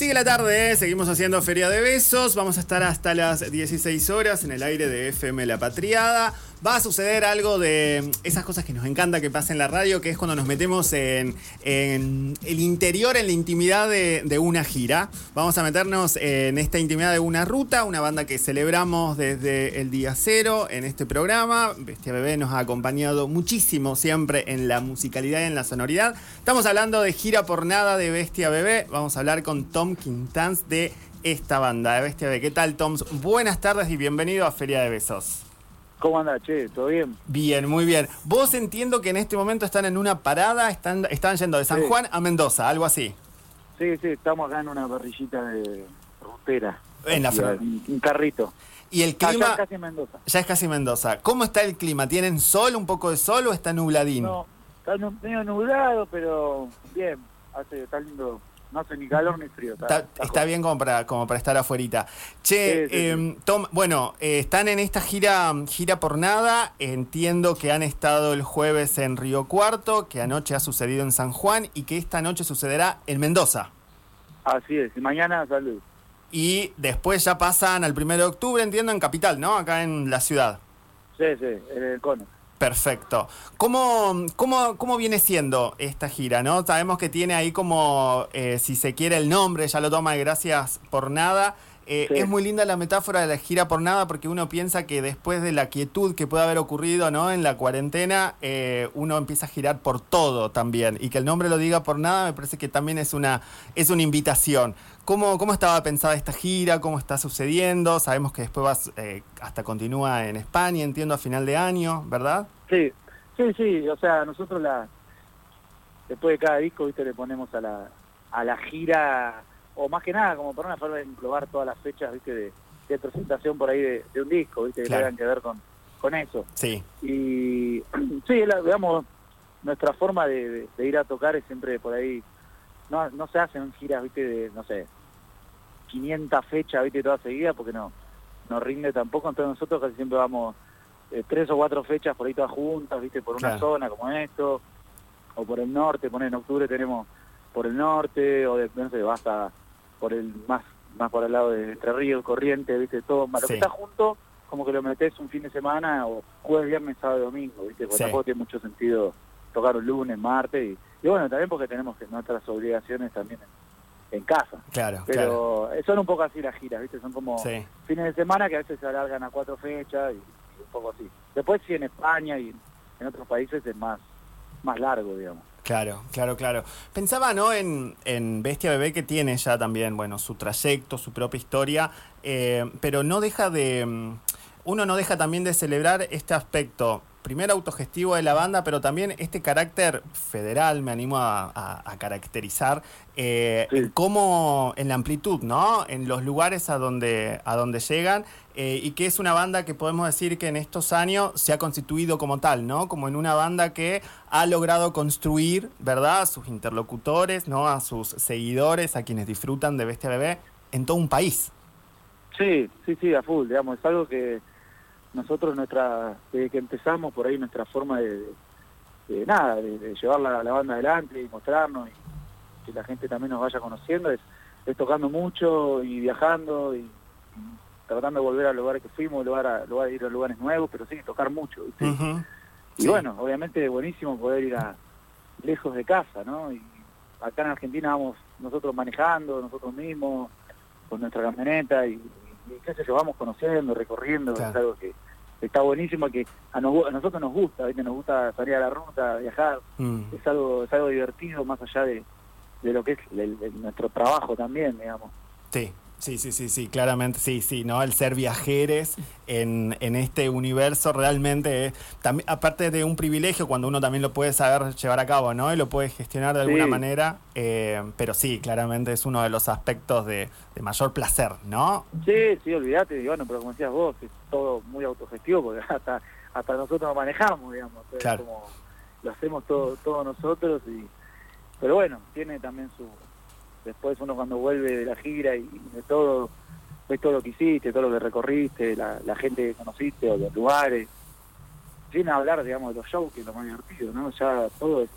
Sigue la tarde, ¿eh? seguimos haciendo Feria de Besos. Vamos a estar hasta las 16 horas en el aire de FM La Patriada. Va a suceder algo de esas cosas que nos encanta que pase en la radio, que es cuando nos metemos en, el interior, en la intimidad de, una gira. Vamos a meternos en esta intimidad de una ruta, una banda que celebramos desde el día cero en este programa. Bestia Bebé nos ha acompañado muchísimo siempre en la musicalidad y en la sonoridad. Estamos hablando de gira por nada de Bestia Bebé. Vamos a hablar con Tom Quintans de esta banda de Bestia Bebé. ¿Qué tal, Tom? Buenas tardes y bienvenido a Feria de Besos. ¿Cómo anda, che? ¿Todo bien? Bien, muy bien. Vos entiendo que en este momento están en una parada, están, están yendo de San Juan a Mendoza, algo así. Sí, sí, estamos acá en una parrillita de rutera. En la un, un carrito. Y el clima. ya es casi Mendoza. Ya es casi Mendoza. ¿Cómo está el clima? ¿Tienen sol, un poco de sol o está nubladín? No, está medio nublado, pero bien. Hace, está lindo no hace ni calor ni frío. Está, bien como para, como para estar afuera. Che, em, Tom, bueno, eh, están en esta gira, gira por nada. Entiendo que han estado el jueves en Río Cuarto, que anoche ha sucedido en San Juan y que esta noche sucederá en Mendoza. Así es, y mañana salud. Y después ya pasan al 1 de octubre, entiendo, en Capital, ¿no? Acá en la ciudad. Sí, sí, en el cono. Perfecto. ¿Cómo, cómo, cómo viene siendo esta gira? ¿no? Sabemos que tiene ahí como, eh, si se quiere, el nombre, ya lo toma Gracias por Nada. Eh, es muy linda la metáfora de la gira por nada porque uno piensa que después de la quietud que puede haber ocurrido ¿no? en la cuarentena, eh, uno empieza a girar por todo también. Y que el nombre lo diga por nada me parece que también es una, es una invitación. ¿Cómo, ¿Cómo estaba pensada esta gira? ¿Cómo está sucediendo? Sabemos que después vas, eh, hasta continúa en España, entiendo, a final de año, ¿verdad? Sí, sí, sí. O sea, nosotros la después de cada disco, viste, le ponemos a la, a la gira, o más que nada, como por una forma de englobar todas las fechas, viste, de, presentación por ahí de, un disco, viste, que tengan que ver con, con eso. Sí. Y sí, digamos, nuestra forma de, de, ir a tocar es siempre por ahí, no, no se hacen giras, viste, de, no sé, 500 fechas, viste, toda seguida, porque no, no rinde tampoco, entonces nosotros casi siempre vamos eh, tres o cuatro fechas por ahí todas juntas, viste, por una zona como esto, o por el norte, poner en octubre tenemos por el norte, o de, no sé, basta por el más más por el lado de Entre Ríos, Corriente, viste, todo, lo que está junto, como que lo metes un fin de semana, o jueves, viernes, sábado y domingo, viste, porque tampoco tiene mucho sentido tocar un lunes, martes, y, y bueno, también porque tenemos que nuestras obligaciones también en casa. Claro, Pero son un poco así las giras, ¿viste? Son como fines de semana que a veces se alargan a cuatro fechas y, un poco así. Después sí en España y en otros países es más, más largo, digamos. Claro, claro, claro. Pensaba, ¿no? En, en Bestia Bebé que tiene ya también, bueno, su trayecto, su propia historia, eh, pero no deja de... Mm, uno no deja también de celebrar este aspecto primer autogestivo de la banda, pero también este carácter federal, me animo a, caracterizar, eh, en cómo, en la amplitud, ¿no? En los lugares a donde, a donde llegan, eh, y que es una banda que podemos decir que en estos años se ha constituido como tal, ¿no? Como en una banda que ha logrado construir, ¿verdad? A sus interlocutores, ¿no? A sus seguidores, a quienes disfrutan de Bestia Bebé, en todo un país. Sí, sí, sí, a full, digamos, es algo que nosotros nuestra desde que empezamos por ahí nuestra forma de, nada de, llevar la, banda adelante y mostrarnos y que la gente también nos vaya conociendo es, tocando mucho y viajando y, tratando de volver a lugares que fuimos lugar a, lugar, ir a lugares nuevos pero sí tocar mucho y bueno obviamente es buenísimo poder ir a lejos de casa no y acá en Argentina vamos nosotros manejando nosotros mismos con nuestra camioneta y y qué sé yo, vamos conociendo, recorriendo, es algo que está buenísimo, que a, nosotros nos gusta, ¿viste? nos gusta salir a la ruta, viajar, mm. es algo es algo divertido más allá de, de lo que es nuestro trabajo también, digamos. Sí, Sí, sí, sí, sí, claramente, sí, sí, ¿no? El ser viajeres en, en este universo realmente, también, aparte de un privilegio, cuando uno también lo puede saber llevar a cabo, ¿no? Y lo puede gestionar de alguna manera, eh, pero sí, claramente es uno de los aspectos de, mayor placer, ¿no? Sí, sí, olvídate, bueno, pero como decías vos, es todo muy autogestivo, porque hasta, hasta nosotros lo manejamos, digamos, claro. como lo hacemos todo, todos nosotros, y pero bueno, tiene también su después uno cuando vuelve de la gira y de todo, ves todo lo que hiciste, todo lo que recorriste, la, gente que conociste o los lugares, sin hablar, digamos, de los shows, que es lo más divertido, ¿no? Ya todo es,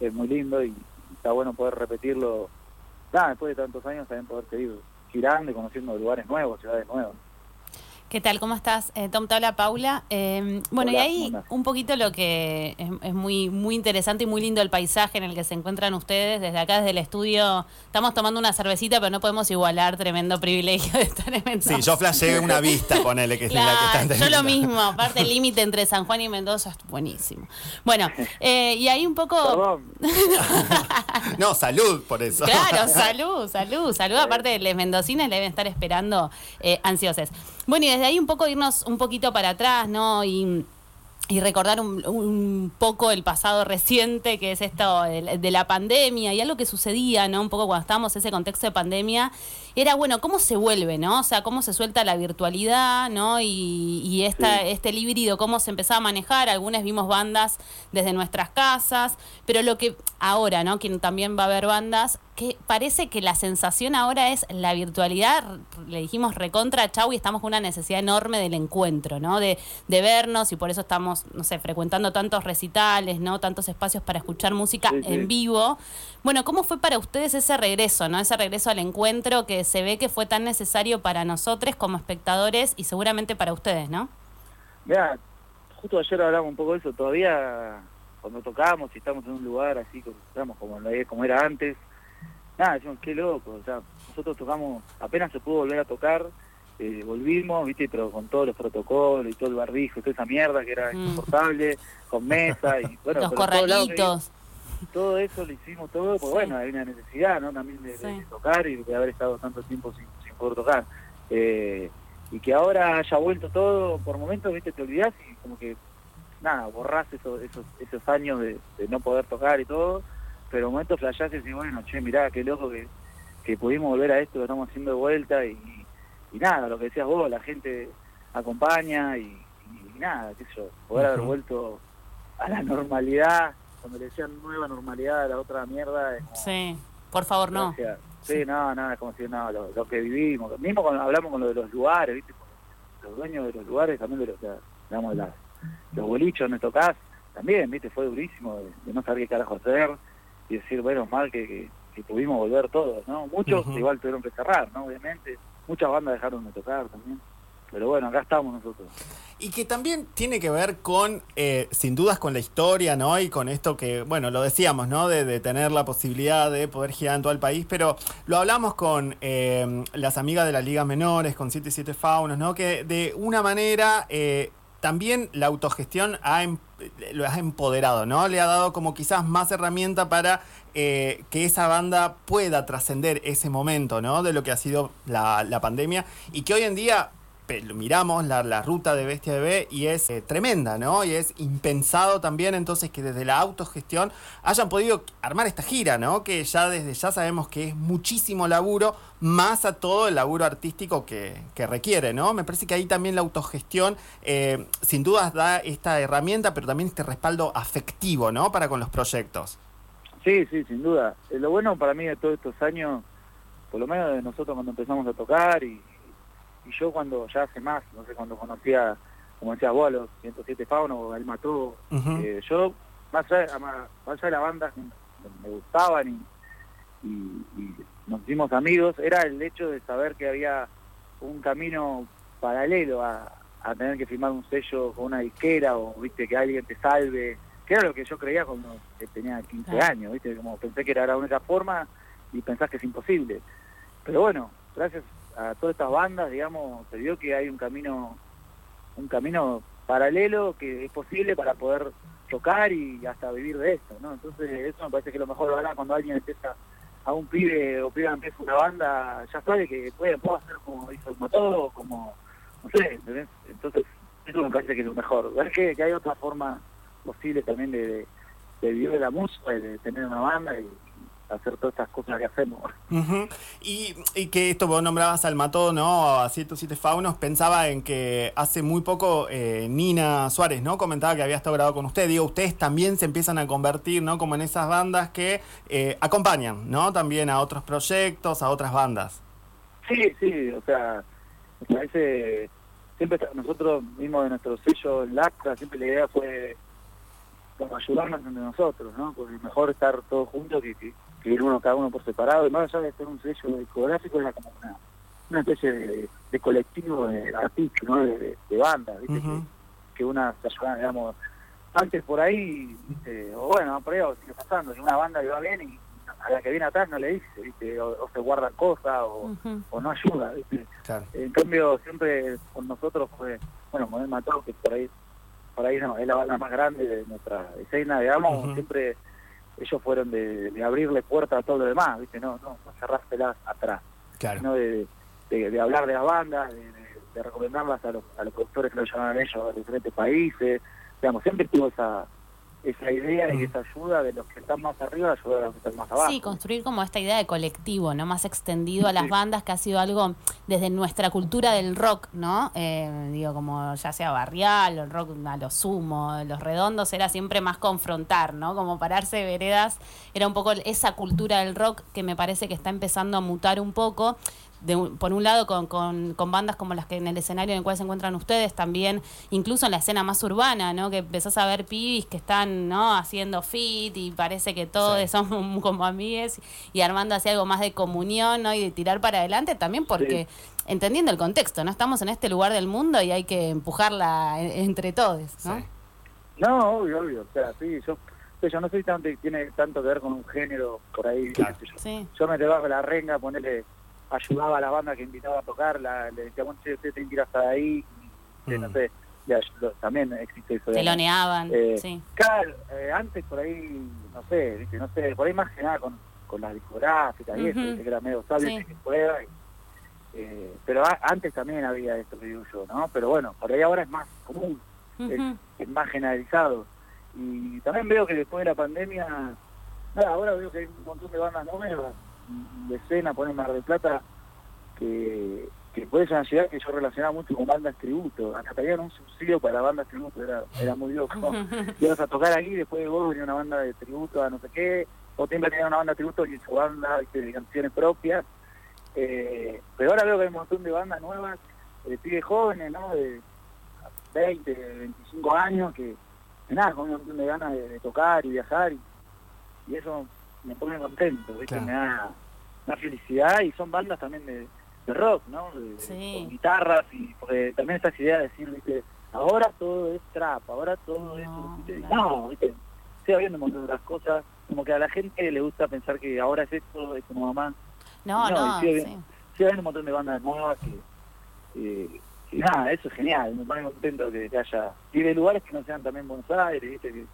es muy lindo y está bueno poder repetirlo después de tantos años también poder seguir girando y conociendo lugares nuevos, ciudades nuevas. ¿Qué tal? ¿Cómo estás? Eh, Tom, te habla Paula. Eh, bueno, y ahí un poquito lo que es, muy, muy interesante y muy lindo el paisaje en el que se encuentran ustedes. Desde acá, desde el estudio, estamos tomando una cervecita, pero no podemos igualar tremendo privilegio de estar en Mendoza. Sí, yo flasheé una vista, ponele, que es la que están Yo lo mismo, aparte el límite entre San Juan y Mendoza es buenísimo. Bueno, eh, y ahí un poco... no, salud por eso. Claro, salud, salud, salud. Aparte, los mendocinos le deben estar esperando ansiosos. Bueno, y desde ahí un poco irnos un poquito para atrás, ¿no? Y, recordar un, poco el pasado reciente, que es esto de, de, la pandemia y algo que sucedía, ¿no? Un poco cuando estábamos en ese contexto de pandemia era, bueno, ¿cómo se vuelve, no? O sea, cómo se suelta la virtualidad, ¿no? Y, y esta, este híbrido, cómo se empezaba a manejar. Algunas vimos bandas desde nuestras casas, pero lo que ahora, ¿no? Quien también va a ver bandas, que parece que la sensación ahora es la virtualidad, le dijimos recontra chau y estamos con una necesidad enorme del encuentro, ¿no? De, de vernos y por eso estamos, no sé, frecuentando tantos recitales, ¿no? Tantos espacios para escuchar música en vivo. Bueno, ¿cómo fue para ustedes ese regreso, ¿no? Ese regreso al encuentro que se ve que fue tan necesario para nosotros como espectadores y seguramente para ustedes, ¿no? Mira, justo ayer hablamos un poco de eso, todavía cuando tocamos y estamos en un lugar así, como, como, como era antes, nada, decimos, qué loco, o sea, nosotros tocamos, apenas se pudo volver a tocar, eh, volvimos, viste, pero con todos los protocolos y todo el barbijo y toda esa mierda que era mm. insoportable, con mesa y bueno, los corralitos todo eso lo hicimos todo, pues bueno, hay una necesidad, ¿no? También de, tocar y de haber estado tanto tiempo sin, poder tocar. Eh, y que ahora haya vuelto todo, por momentos, viste, te olvidás y como que, nada, borrás esos, esos, esos años de, no poder tocar y todo, pero momentos flashás y bueno, che, mirá, qué loco que, que pudimos volver a esto, que estamos haciendo de vuelta y, y nada, lo que decías vos, la gente acompaña y, nada, qué sé yo, poder haber vuelto a la normalidad cuando le decían nueva normalidad a la otra mierda. sí, por favor, no. sí, no, no, es como si no, lo, que vivimos. Mismo cuando hablamos con lo de los lugares, ¿viste? los dueños de los lugares, también de los, digamos, las, los bolichos donde tocás, también, ¿viste? Fue durísimo de, no saber qué carajo hacer y decir, bueno, mal que, que, pudimos volver todos, ¿no? Muchos igual tuvieron que cerrar, ¿no? Obviamente. Muchas bandas dejaron de tocar también. Pero bueno, acá estamos nosotros. Y que también tiene que ver con, eh, sin dudas, con la historia, ¿no? Y con esto que, bueno, lo decíamos, ¿no? De, tener la posibilidad de poder girar en todo el país, pero lo hablamos con eh, las amigas de las ligas menores, con 77 Faunos, ¿no? Que de una manera eh, también la autogestión ha, em, lo ha empoderado, ¿no? Le ha dado como quizás más herramienta para que esa banda pueda trascender ese momento, ¿no? De lo que ha sido la, la pandemia y que hoy en día miramos la, ruta de Bestia Bebé y es eh, tremenda, ¿no? Y es impensado también entonces que desde la autogestión hayan podido armar esta gira, ¿no? Que ya desde ya sabemos que es muchísimo laburo, más a todo el laburo artístico que, requiere, ¿no? Me parece que ahí también la autogestión eh, sin dudas da esta herramienta, pero también este respaldo afectivo, ¿no? Para con los proyectos. Sí, sí, sin duda. Eh, lo bueno para mí de todos estos años, por lo menos de nosotros cuando empezamos a tocar y y yo cuando ya hace más, no sé, cuando conocía, como decía vos, a los 107 Faunos, él mató, eh, yo, más allá, más allá de la banda, me gustaban y, y, nos hicimos amigos, era el hecho de saber que había un camino paralelo a, a tener que firmar un sello con una disquera o, viste, que alguien te salve, que era lo que yo creía cuando tenía 15 años, viste, como pensé que era la única forma y pensás que es imposible. Pero bueno, gracias a todas estas bandas, digamos, se vio que hay un camino, un camino paralelo que es posible para poder tocar y hasta vivir de esto, ¿no? Entonces eso me parece que lo mejor ahora cuando alguien empieza a un pibe o pibe empieza una banda, ya sabe que puede, puede hacer como hizo el motor, como, no sé, Entonces eso me parece que es lo mejor, ver que, que hay otra forma posible también de, de, vivir de la música, de tener una banda y, hacer todas estas cosas que hacemos. y, y, que esto vos nombrabas al Mató, ¿no? A 107 Faunos, pensaba en que hace muy poco eh, Nina Suárez, ¿no? Comentaba que había estado grabado con usted. Digo, ustedes también se empiezan a convertir, ¿no? Como en esas bandas que eh, acompañan, ¿no? También a otros proyectos, a otras bandas. Sí, sí, o sea, me parece, siempre nosotros mismos de nuestro sello LACRA, siempre la idea fue como ayudarnos entre nosotros, ¿no? Porque mejor estar todos juntos que, que uno cada uno por separado, y más allá de ser un sello discográfico, era como una, una especie de, de colectivo de artistas, ¿no? de, de, bandas, ¿viste? Que, que una se ayudaba, digamos, antes por ahí, ¿viste? o bueno, por ahí o sigue pasando, que una banda le va bien y a la que viene atrás no le dice, ¿viste? O, o se guarda cosas o, no ayuda, ¿viste? Claro. En cambio, siempre con nosotros fue, bueno, con el Mató, que por ahí, por ahí no, es la banda más grande de nuestra escena, digamos, siempre ellos fueron de, de abrirle puertas a todo lo demás, ¿viste? No, no, no cerrárselas atrás, Claro. sino de, de, de hablar de las bandas, de, de- de recomendarlas a los, a los productores que lo llamaban ellos de diferentes países, digamos, siempre tuvo esa esa idea y Ujú. esa ayuda de los que están más arriba a ayudar a los que están más abajo. Sí, construir como esta idea de colectivo, ¿no? Más extendido a las Sí. bandas, que ha sido algo desde nuestra cultura del rock, ¿no? Eh, digo, como ya sea barrial, o el rock a lo sumo, los redondos, era siempre más confrontar, ¿no? Como pararse de veredas, era un poco esa cultura del rock que me parece que está empezando a mutar un poco. De un- por un lado con, con, con bandas como las que en el escenario en el cual se encuentran ustedes, también incluso en la escena más urbana, ¿no? Que empezás a ver pibis que están, ¿no? Haciendo fit y parece que todos Sí. son como amigues y armando así algo más de comunión, ¿no? Y de tirar para adelante también porque, entendiendo el contexto, ¿no? Estamos en este lugar del mundo y hay que empujarla en- entre todos, ¿no? Sí. No, obvio, obvio. O sea, sí, yo, yo no sé si tanto, tiene tanto que ver con un género por ahí. Claro. yo. Sí. Yo me llevaba la renga, ponerle, ayudaba a la banda que invitaba a tocar, la, le decía, bueno, usted tiene que ir hasta ahí, y, que no Mm. sé, le ayudó- también existe eso. Teloneaban, Eh, sí. Claro, eh, antes por ahí, no sé, ¿viste? no sé, por ahí más que nada con, con las discográficas y eso, Ujú. ¿viste? que era medio sable Sí. que pueda. y, eh, pero a- antes también había esto que digo yo, ¿no? Pero bueno, por ahí ahora es más común es, Ujú. es más generalizado. Y también veo que después de la pandemia, nada, ahora veo que hay un montón de bandas nuevas, de escena, ponen Mar del Plata, que, que pueden llegar que yo relacionaba mucho con bandas tributo. Hasta tenían un subsidio para bandas tributo, era, era muy loco. Ibas a tocar aquí, después de vos venía una banda de tributo a no sé qué, o siempre tenía una banda de tributo y su banda de canciones propias. Eh, pero ahora veo que hay un montón de bandas nuevas, de pibes jóvenes, ¿no? De 20, 25 años, que, que nada, con un montón de ganas de, de tocar y viajar, y, y eso me pone contento, ¿viste? Claro. Me da una felicidad, y son bandas también de, de rock, ¿no? De- Sí. Con guitarras, y porque también estas ideas de decir, ¿viste? Ahora todo es trap, ahora todo es... No, ¿viste? claro. No, ¿viste? Sigue habiendo un montón de otras cosas, como que a la gente le gusta pensar que ahora es esto, es como mamá. No, No, no, y sigue sí. bien. Sí, hay un montón de bandas nuevas que, eh, que nada, eso es genial, me pone contento que, que haya, y de lugares que no sean también Buenos Aires, ¿viste? Que,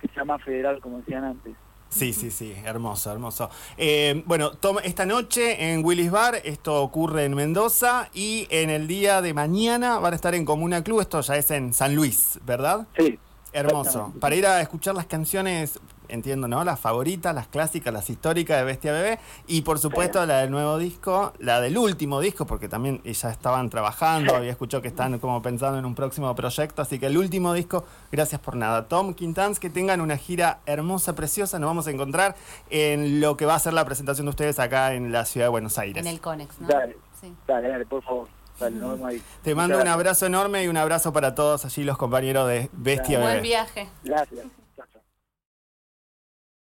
que sea más federal, como decían antes. Sí, sí, sí, hermoso, hermoso. Eh, bueno, Tom, esta noche en Willis Bar, esto ocurre en Mendoza y en el día de mañana van a estar en Comuna Club, esto ya es en San Luis, ¿verdad? Sí, Hermoso. Para ir a escuchar las canciones, entiendo, ¿no? Las favoritas, las clásicas, las históricas de Bestia Bebé. Y por supuesto la del nuevo disco, la del último disco, porque también ya estaban trabajando, había escuchado que están como pensando en un próximo proyecto. Así que el último disco, gracias por nada. Tom Quintans, que tengan una gira hermosa, preciosa. Nos vamos a encontrar en lo que va a ser la presentación de ustedes acá en la ciudad de Buenos Aires. En el Conex, ¿no? Dale. Sí. dale, dale, por favor, dale, nos vemos ahí. Te mando Muchas un abrazo enorme y un abrazo para todos allí los compañeros de Bestia Buen Bebé. viaje. Gracias.